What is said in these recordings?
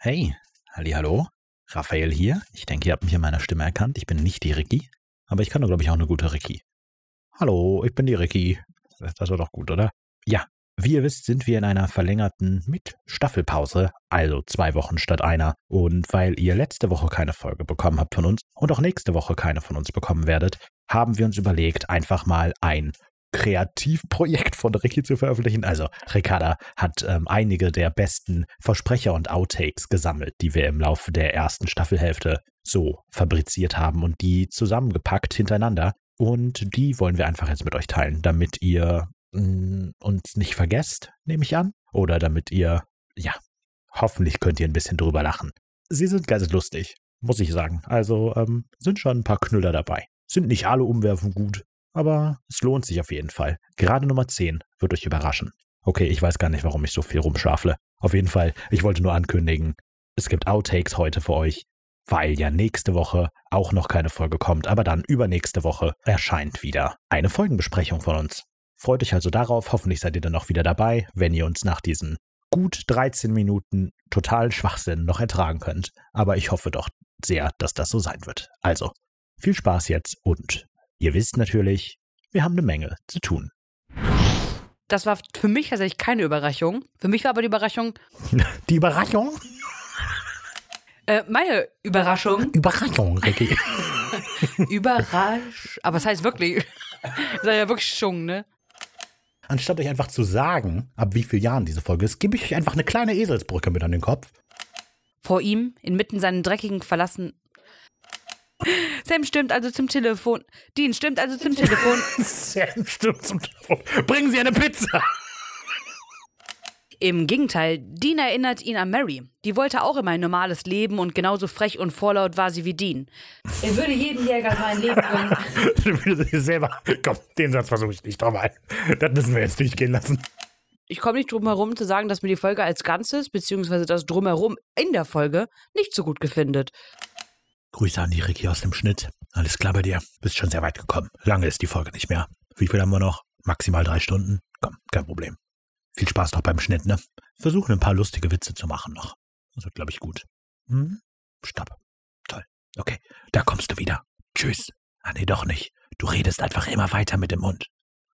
Hey, hallo, Raphael hier. Ich denke, ihr habt mich in meiner Stimme erkannt. Ich bin nicht die Ricky, aber ich kann doch, glaube ich, auch eine gute Ricky. Hallo, ich bin die Ricky. Das war doch gut, oder? Ja, wie ihr wisst, sind wir in einer verlängerten Mit-Staffelpause, also zwei Wochen statt einer. Und weil ihr letzte Woche keine Folge bekommen habt von uns und auch nächste Woche keine von uns bekommen werdet, haben wir uns überlegt, einfach mal ein Kreativprojekt von Ricky zu veröffentlichen. Also Ricarda hat ähm, einige der besten Versprecher und Outtakes gesammelt, die wir im Laufe der ersten Staffelhälfte so fabriziert haben und die zusammengepackt hintereinander. Und die wollen wir einfach jetzt mit euch teilen, damit ihr mh, mm, uns nicht vergesst, nehme ich an. Oder damit ihr, ja, hoffentlich könnt ihr ein bisschen drüber lachen. Sie sind ganz lustig, muss ich sagen. Also ähm, sind schon ein paar Knüller dabei. Sind nicht alle Umwerfungen gut, aber es lohnt sich auf jeden Fall. Gerade Nummer 10 wird euch überraschen. Okay, ich weiß gar nicht, warum ich so viel rumschafle. Auf jeden Fall, ich wollte nur ankündigen, es gibt Outtakes heute für euch, weil ja nächste Woche auch noch keine Folge kommt, aber dann übernächste Woche erscheint wieder eine Folgenbesprechung von uns. Freut euch also darauf, hoffentlich seid ihr dann auch wieder dabei, wenn ihr uns nach diesen gut 13 Minuten totalen Schwachsinn noch ertragen könnt. Aber ich hoffe doch sehr, dass das so sein wird. Also, viel Spaß jetzt und Ihr wisst natürlich, wir haben eine Menge zu tun. Das war für mich tatsächlich keine Überraschung. Für mich war aber die Überraschung. Die Überraschung? Äh, meine Überraschung. Überraschung, Ricky. Überrasch. Aber es heißt wirklich. Das ist ja wirklich Schung, ne? Anstatt euch einfach zu sagen, ab wie vielen Jahren diese Folge ist, gebe ich euch einfach eine kleine Eselsbrücke mit an den Kopf. Vor ihm, inmitten seinen dreckigen, verlassen, Sam stimmt also zum Telefon. Dean stimmt also zum Telefon. Sam stimmt zum Telefon. Bringen Sie eine Pizza. Im Gegenteil, Dean erinnert ihn an Mary. Die wollte auch immer ein normales Leben und genauso frech und vorlaut war sie wie Dean. Er würde jeden Jäger sein Leben gönnen. du würdest selber. Komm, den Satz versuche ich nicht nochmal. Das müssen wir jetzt durchgehen lassen. Ich komme nicht drum herum zu sagen, dass mir die Folge als Ganzes, beziehungsweise das Drumherum in der Folge, nicht so gut gefindet. Grüße an die Ricky aus dem Schnitt. Alles klar bei dir. Bist schon sehr weit gekommen. Lange ist die Folge nicht mehr. Wie viel haben wir noch? Maximal drei Stunden? Komm, kein Problem. Viel Spaß noch beim Schnitt, ne? Versuchen ein paar lustige Witze zu machen noch. Das wird, glaube ich, gut. Hm? Stopp. Toll. Okay, da kommst du wieder. Tschüss. Ah, nee, doch nicht. Du redest einfach immer weiter mit dem Mund.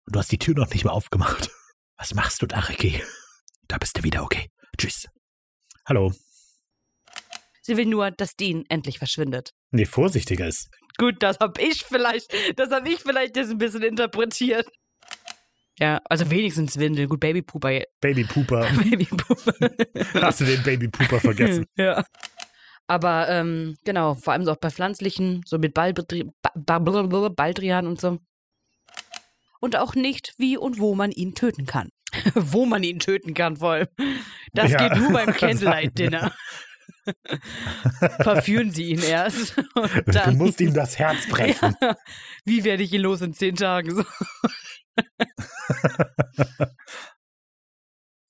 Und du hast die Tür noch nicht mehr aufgemacht. Was machst du da, Ricky? Da bist du wieder, okay. Tschüss. Hallo. Sie will nur, dass Dean endlich verschwindet. Nee, vorsichtiger ist. Gut, das habe ich vielleicht, das habe ich vielleicht jetzt ein bisschen interpretiert. Ja, also wenigstens Windel. Gut, Babypooper. Babypooper. Babypooper. Hast du den Babypooper vergessen? ja. Aber ähm, genau, vor allem so auch bei pflanzlichen, so mit Baldri Baldrian und so. Und auch nicht, wie und wo man ihn töten kann. wo man ihn töten kann, vor allem. Das ja. geht nur beim Candlelight-Dinner. Verführen Sie ihn erst. Dann, du musst ihm das Herz brechen. Ja, wie werde ich ihn los in zehn Tagen? So.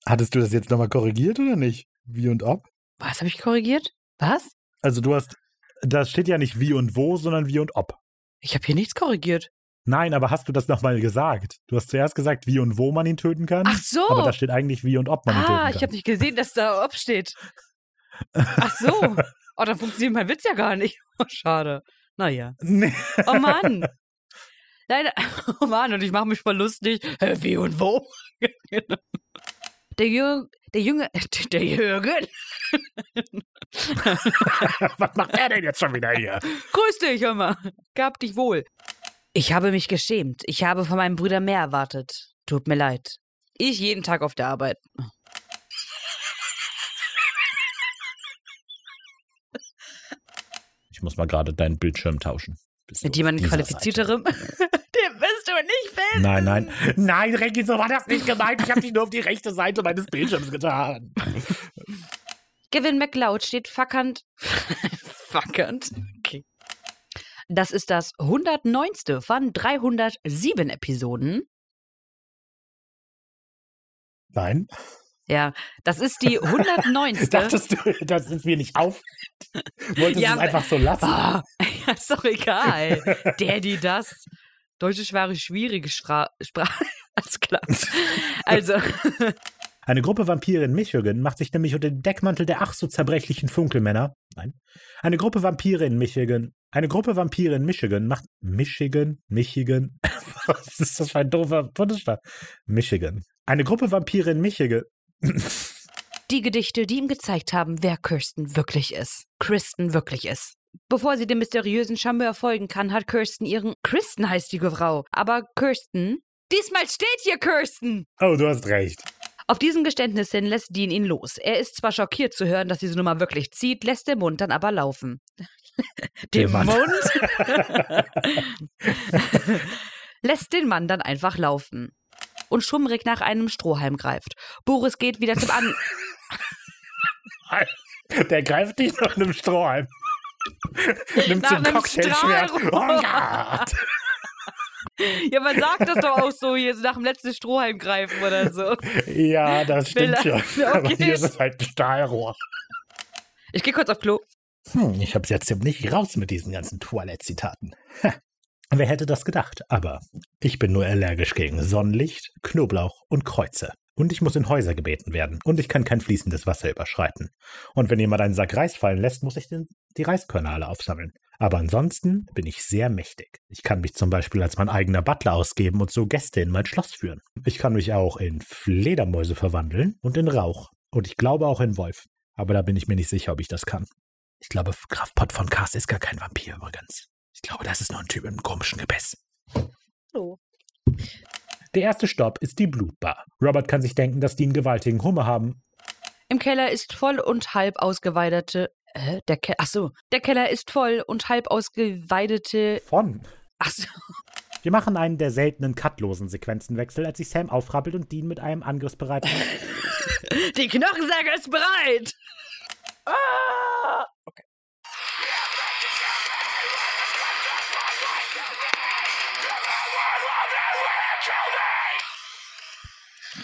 Hattest du das jetzt nochmal korrigiert oder nicht? Wie und ob? Was habe ich korrigiert? Was? Also du hast, da steht ja nicht wie und wo, sondern wie und ob. Ich habe hier nichts korrigiert. Nein, aber hast du das nochmal gesagt? Du hast zuerst gesagt, wie und wo man ihn töten kann. Ach so. Aber da steht eigentlich wie und ob man ah, ihn töten kann. Ah, ich habe nicht gesehen, dass da ob steht. Ach so. Oh, dann funktioniert mein Witz ja gar nicht. Oh, schade. Naja. Nee. Oh Mann. Leider. Oh Mann, und ich mache mich voll lustig. Wie und wo? Der Jürgen. Der Junge. Der Jürgen. Was macht er denn jetzt schon wieder hier? Grüß dich, hör mal. Gab dich wohl. Ich habe mich geschämt. Ich habe von meinem Bruder mehr erwartet. Tut mir leid. Ich jeden Tag auf der Arbeit. Ich muss mal gerade deinen Bildschirm tauschen. Bist Mit jemandem qualifizierterem? Den wirst du nicht finden. Nein, nein. Nein, Reggie, so war das nicht gemeint. Ich habe dich nur auf die rechte Seite meines Bildschirms getan. Gavin McLeod steht fackernd. fackernd? Okay. Das ist das 109. von 307 Episoden. Nein. Ja, das ist die 109. Dachtest du, das ist mir nicht auf? Wolltest ja, es einfach so lassen? Ah, ja, ist doch egal. Die, das. Deutsch ist schwere, schwierige Sprache. Alles klar. Also, Eine Gruppe Vampire in Michigan macht sich nämlich unter dem Deckmantel der ach so zerbrechlichen Funkelmänner. Nein. Eine Gruppe Vampire in Michigan. Eine Gruppe Vampire in Michigan macht. Michigan? Michigan? Was ist das für ein doofer Bundesstaat? Michigan. Eine Gruppe Vampire in Michigan. Die Gedichte, die ihm gezeigt haben, wer Kirsten wirklich ist. Kristen wirklich ist. Bevor sie dem mysteriösen Charmeur folgen kann, hat Kirsten ihren. Kristen heißt die Frau. Aber Kirsten. Diesmal steht hier Kirsten! Oh, du hast recht. Auf diesem Geständnis hin lässt Dean ihn los. Er ist zwar schockiert zu hören, dass diese Nummer wirklich zieht, lässt der Mund dann aber laufen. Den. Mund? lässt den Mann dann einfach laufen. Und schummrig nach einem Strohhalm greift. Boris geht wieder zum An. Der greift dich nach einem Strohhalm. Nimmt so ein Cocktailschwert. Oh Gott. Ja, man sagt das doch auch so, hier so nach dem letzten Strohhalm greifen oder so. Ja, das stimmt schon. Aber Okay. hier ist es halt ein Stahlrohr. Ich gehe kurz auf Klo. Hm, ich hab's jetzt nicht raus mit diesen ganzen Toilette-Zitaten. Wer hätte das gedacht? Aber ich bin nur allergisch gegen Sonnenlicht, Knoblauch und Kreuze. Und ich muss in Häuser gebeten werden. Und ich kann kein fließendes Wasser überschreiten. Und wenn jemand einen Sack Reis fallen lässt, muss ich den, die Reiskörner alle aufsammeln. Aber ansonsten bin ich sehr mächtig. Ich kann mich zum Beispiel als mein eigener Butler ausgeben und so Gäste in mein Schloss führen. Ich kann mich auch in Fledermäuse verwandeln und in Rauch. Und ich glaube auch in Wolf. Aber da bin ich mir nicht sicher, ob ich das kann. Ich glaube, Graf Pott von Cast ist gar kein Vampir übrigens. Ich glaube, das ist nur ein Typ mit einem komischen Gebiss. Hallo. Der erste Stopp ist die Blutbar. Robert kann sich denken, dass die einen gewaltigen Hunger haben. Im Keller ist voll und halb ausgeweidete. Äh, der Keller. Achso. Der Keller ist voll und halb ausgeweidete. Von. Achso. Wir machen einen der seltenen cutlosen Sequenzenwechsel, als sich Sam aufrappelt und Dean mit einem angriffsbereiten. Die Knochensäge ist bereit! Ah!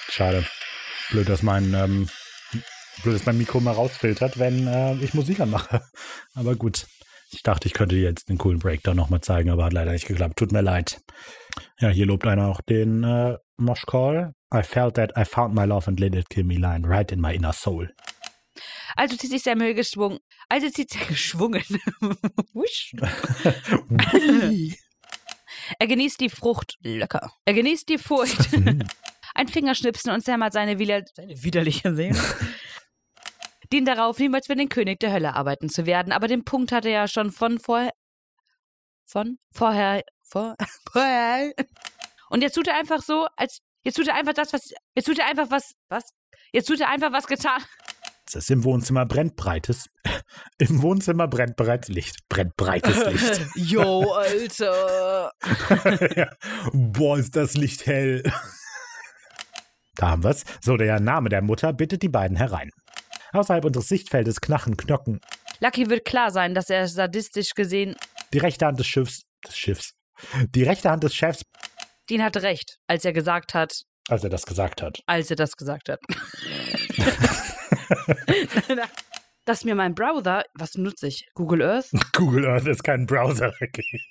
Schade. Blöd, dass mein, ähm, blöd, dass mein Mikro mal rausfiltert, wenn äh, ich Musik anmache. Aber gut. Ich dachte, ich könnte dir jetzt den coolen Breakdown nochmal zeigen, aber hat leider nicht geklappt. Tut mir leid. Ja, hier lobt einer auch den äh, Mosh Call. I felt that I found my love and let it kill me line right in my inner soul. Also zieht sich Samuel geschwungen. Also zieht sich geschwungen. Wusch. Er genießt die Frucht. Lecker. Er genießt die Furcht. Ein Fingerschnipsen und Sam hat seine, wider seine widerliche Seele. Dient darauf, niemals für den König der Hölle arbeiten zu werden, aber den Punkt hat er ja schon von vorher. Von vorher. Vor, vorher. Und jetzt tut er einfach so, als. Jetzt tut er einfach das, was. Jetzt tut er einfach was. Was? Jetzt tut er einfach was getan. Es ist im Wohnzimmer brennt breites. Im Wohnzimmer brennt bereits Licht. Brennt breites Licht. Yo, Alter. ja. Boah, ist das Licht hell. Da haben wir's. So, der Name der Mutter bittet die beiden herein. Außerhalb unseres Sichtfeldes knachen Knocken. Lucky wird klar sein, dass er sadistisch gesehen. Die rechte Hand des Schiffs. Des Schiffs. Die rechte Hand des Chefs, Dean hatte recht, als er gesagt hat, als er das gesagt hat. als er das gesagt hat. Dass mir mein Browser, was nutze ich? Google Earth? Google Earth ist kein Browser. Okay.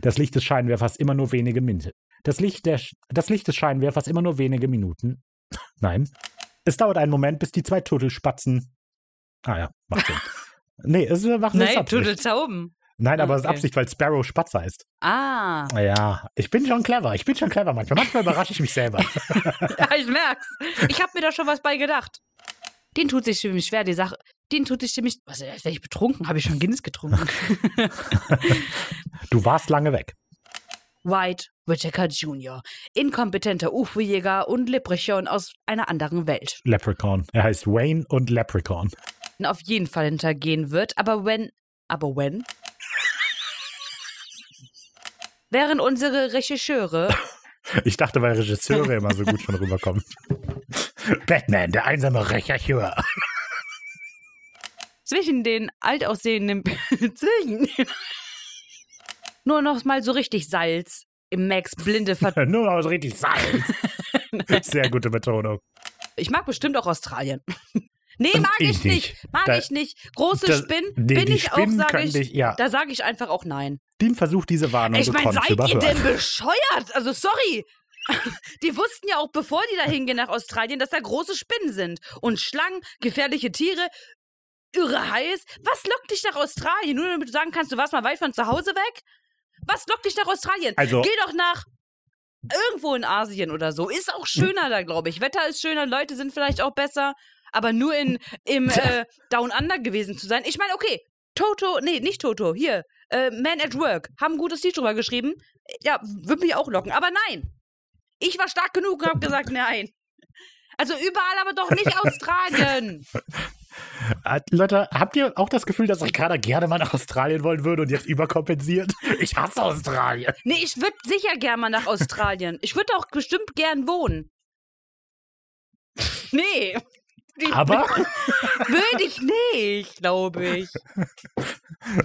Das Licht des Scheinwerfers immer nur wenige Minuten. Das Licht, der, das Licht des Scheinwerfers immer nur wenige Minuten. Nein. Es dauert einen Moment, bis die zwei Turtelspatzen. Ah ja, macht Sinn. nee, es macht Nein. Turteltauben. Nein, aber es ist Okay. Absicht, weil Sparrow Spatz heißt. Ah, Ja, ich bin schon clever. Ich bin schon clever manchmal. Manchmal überrasche ich mich selber. ja, ich merk's. Ich hab mir da schon was bei gedacht. Den tut sich ziemlich schwer, die Sache. Den tut sich ziemlich. Was, als wäre ich betrunken? Habe ich schon Guinness getrunken? Du warst lange weg. White Whittaker Jr., inkompetenter UFO-Jäger und Leprechaun aus einer anderen Welt. Leprechaun. Er heißt Wayne und Leprechaun. auf jeden Fall hintergehen wird, aber wenn. Aber when? Während unsere Regisseure. Ich dachte, weil Regisseure immer so gut schon rüberkommen. Batman, der einsame Rechercheur. zwischen den altaussehenden. zwischen. Nur noch mal so richtig Salz im Max blinde Ver. Nur noch so richtig Salz. Sehr gute Betonung. Ich mag bestimmt auch Australien. Nee, mag ich, Ich nicht. Mag Da- ich nicht. Große Das- Spinnen nee, bin ich auch, Spinnen sage können ich. dich- ja. Da sage ich einfach auch nein. Dean versucht diese Warnung Ich meine, seid zu ihr überhören. denn bescheuert? Also sorry. Die wussten ja auch, bevor die da hingehen nach Australien, dass da große Spinnen sind. Und Schlangen, gefährliche Tiere, irre heiß. Was lockt dich nach Australien? Nur damit du sagen kannst, du warst mal weit von zu Hause weg? Was lockt dich nach Australien? Also- Geh doch nach irgendwo in Asien oder so. Ist auch schöner da, glaube ich. Wetter ist schöner, Leute sind vielleicht auch besser. Aber nur in, im äh, Down Under gewesen zu sein. Ich meine, okay, Toto, nee, nicht Toto, hier, äh, Man at Work, haben ein gutes Lied drüber geschrieben. Ja, würde mich auch locken. Aber nein, ich war stark genug und habe gesagt, nein. Also überall, aber doch nicht Australien. Äh, Leute, habt ihr auch das Gefühl, dass Ricarda gerne mal nach Australien wollen würde und jetzt überkompensiert? Ich hasse Australien. Nee, ich würde sicher gern mal nach Australien. Ich würde auch bestimmt gern wohnen. Nee. Aber, Würde ich nicht, glaube ich.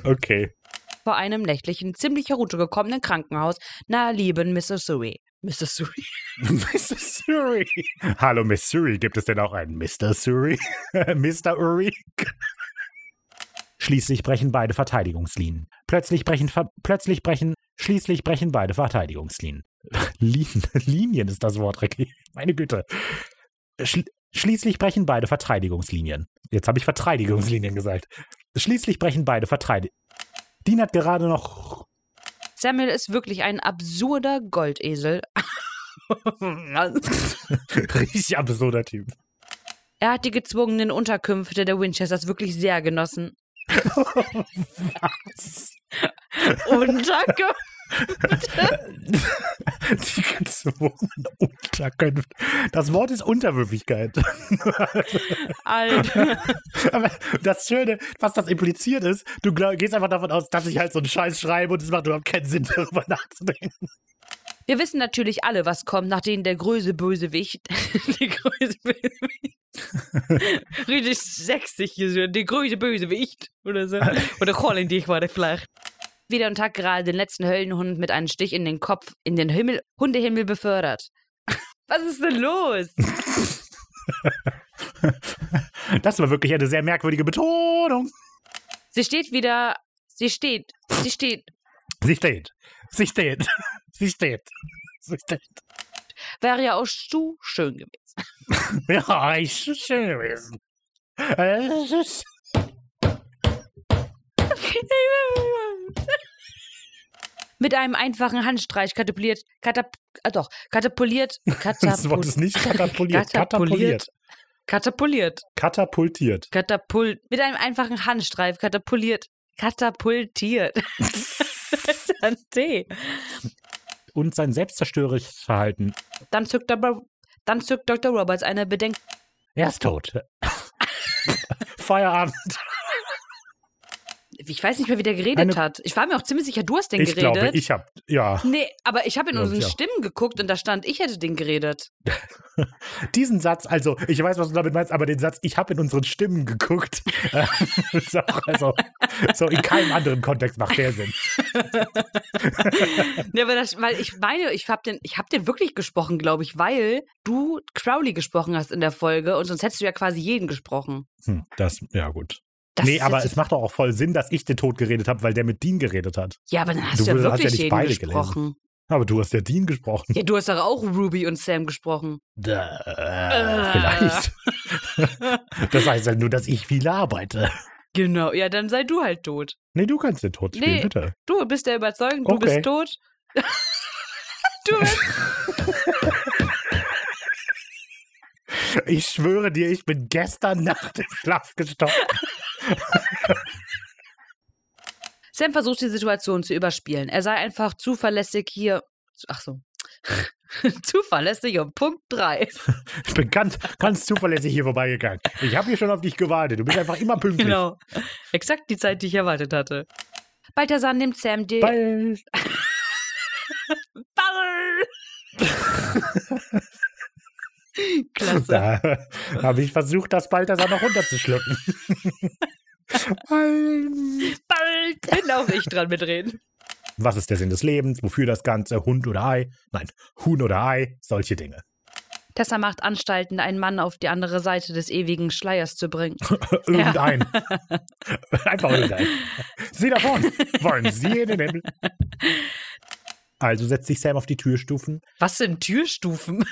okay. Vor einem nächtlichen, ziemlich heruntergekommenen Krankenhaus nahe Lieben, Missouri. Missouri. Missouri. Hallo Missouri, gibt es denn auch einen Mr. Suri? Mr. Uri? Schließlich brechen beide Verteidigungslinien. Plötzlich brechen, ver plötzlich brechen, schließlich brechen beide Verteidigungslinien. Linien, Linien ist das Wort, Ricky. Meine Güte. Schl schließlich brechen beide Verteidigungslinien. Jetzt habe ich Verteidigungslinien gesagt. Schließlich brechen beide Verteidig... Dean hat gerade noch Samuel ist wirklich ein absurder Goldesel. richtig absurder Typ. er hat die gezwungenen Unterkünfte der Winchesters wirklich sehr genossen. Was? Unterkünfte? Die gezwungenen Unterkünfte. Das Wort ist Unterwürfigkeit. Alter. Aber das Schöne, was das impliziert ist, du gehst einfach davon aus, dass ich halt so einen Scheiß schreibe und es macht überhaupt keinen Sinn, darüber nachzudenken. Wir wissen natürlich alle, was kommt, nachdem der größte Bösewicht. der größte Bösewicht. Richtig hier so. Der größte Bösewicht. Oder so. Oder Colin, dich war der vielleicht. Wieder und Tag gerade den letzten Höllenhund mit einem Stich in den Kopf in den Himmel, Hundehimmel befördert. Was ist denn los? Das war wirklich eine sehr merkwürdige Betonung. Sie steht wieder. Sie steht. Sie steht. Sie steht. Sie steht. Sie steht. Sie steht. Wäre ja auch zu schön gewesen. Ja, ist schön gewesen. Mit einem einfachen Handstreich katapultiert. Katap ah doch, katapultiert. Das Wort ist nicht katapultiert. Katapultiert. Katapultiert. Katapultiert. Katapult. Mit einem einfachen Handstreif katapultiert. Katapultiert. das ist ein T. Und sein selbstzerstörerisches Verhalten. Dann zückt, Dr. dann zückt Dr. Roberts eine Bedenk. Er ist tot. Feierabend. Ich weiß nicht mehr, wie der geredet Eine- hat. Ich war mir auch ziemlich sicher, du hast den Ich geredet. glaube, ich habe, ja, nee, aber ich habe in unseren auch. Stimmen geguckt und da stand, ich hätte den geredet. diesen Satz, also ich weiß, was du damit meinst, aber den Satz, ich habe in unseren Stimmen geguckt, äh, ist auch, also, so in keinem anderen Kontext macht der Sinn. Ja, aber das, weil ich meine, ich habe den, ich hab den wirklich gesprochen, glaube ich, weil du Crowley gesprochen hast in der Folge und sonst hättest du ja quasi jeden gesprochen. Hm, das, ja gut. Das nee, aber es macht doch auch voll Sinn, dass ich den Tod geredet habe, weil der mit Dean geredet hat. Ja, aber dann hast Du ja hast ja wirklich nicht jeden beide gesprochen. Aber du hast ja Dean gesprochen. Ja, du hast doch auch Ruby und Sam gesprochen. Äh, vielleicht. das heißt ja nur, dass ich viel arbeite. Genau, ja, dann sei du halt tot. Nee, du kannst den Tod spielen, Nee. bitte. Du bist der Überzeugung, du Okay. bist tot. du bist. Ich schwöre dir, ich bin gestern Nacht im Schlaf gestorben. Sam versucht die Situation zu überspielen. Er sei einfach zuverlässig hier. Ach so. zuverlässig um Punkt 3. Ich bin ganz, ganz zuverlässig hier vorbeigegangen. Ich habe hier schon auf dich gewartet. Du bist einfach immer pünktlich. Genau. Exakt die Zeit, die ich erwartet hatte. Balthasar nimmt Sam die. Bald. Ball! Klasse. Da habe ich versucht, das Balthasar noch runterzuschlucken. Bald. Bald bin auch ich dran mitreden. Was ist der Sinn des Lebens? Wofür das Ganze? Hund oder Ei? Nein, Huhn oder Ei? Solche Dinge. Tessa macht Anstalten, einen Mann auf die andere Seite des ewigen Schleiers zu bringen. Irgendein. Einfach irgendein. Sie davon. Wollen Sie in den Himmel? Also setzt sich Sam auf die Türstufen. Was sind Türstufen?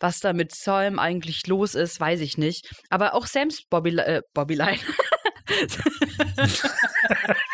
Was da mit Sam eigentlich los ist, weiß ich nicht. Aber auch Sams Bobby, äh, Bobbyline.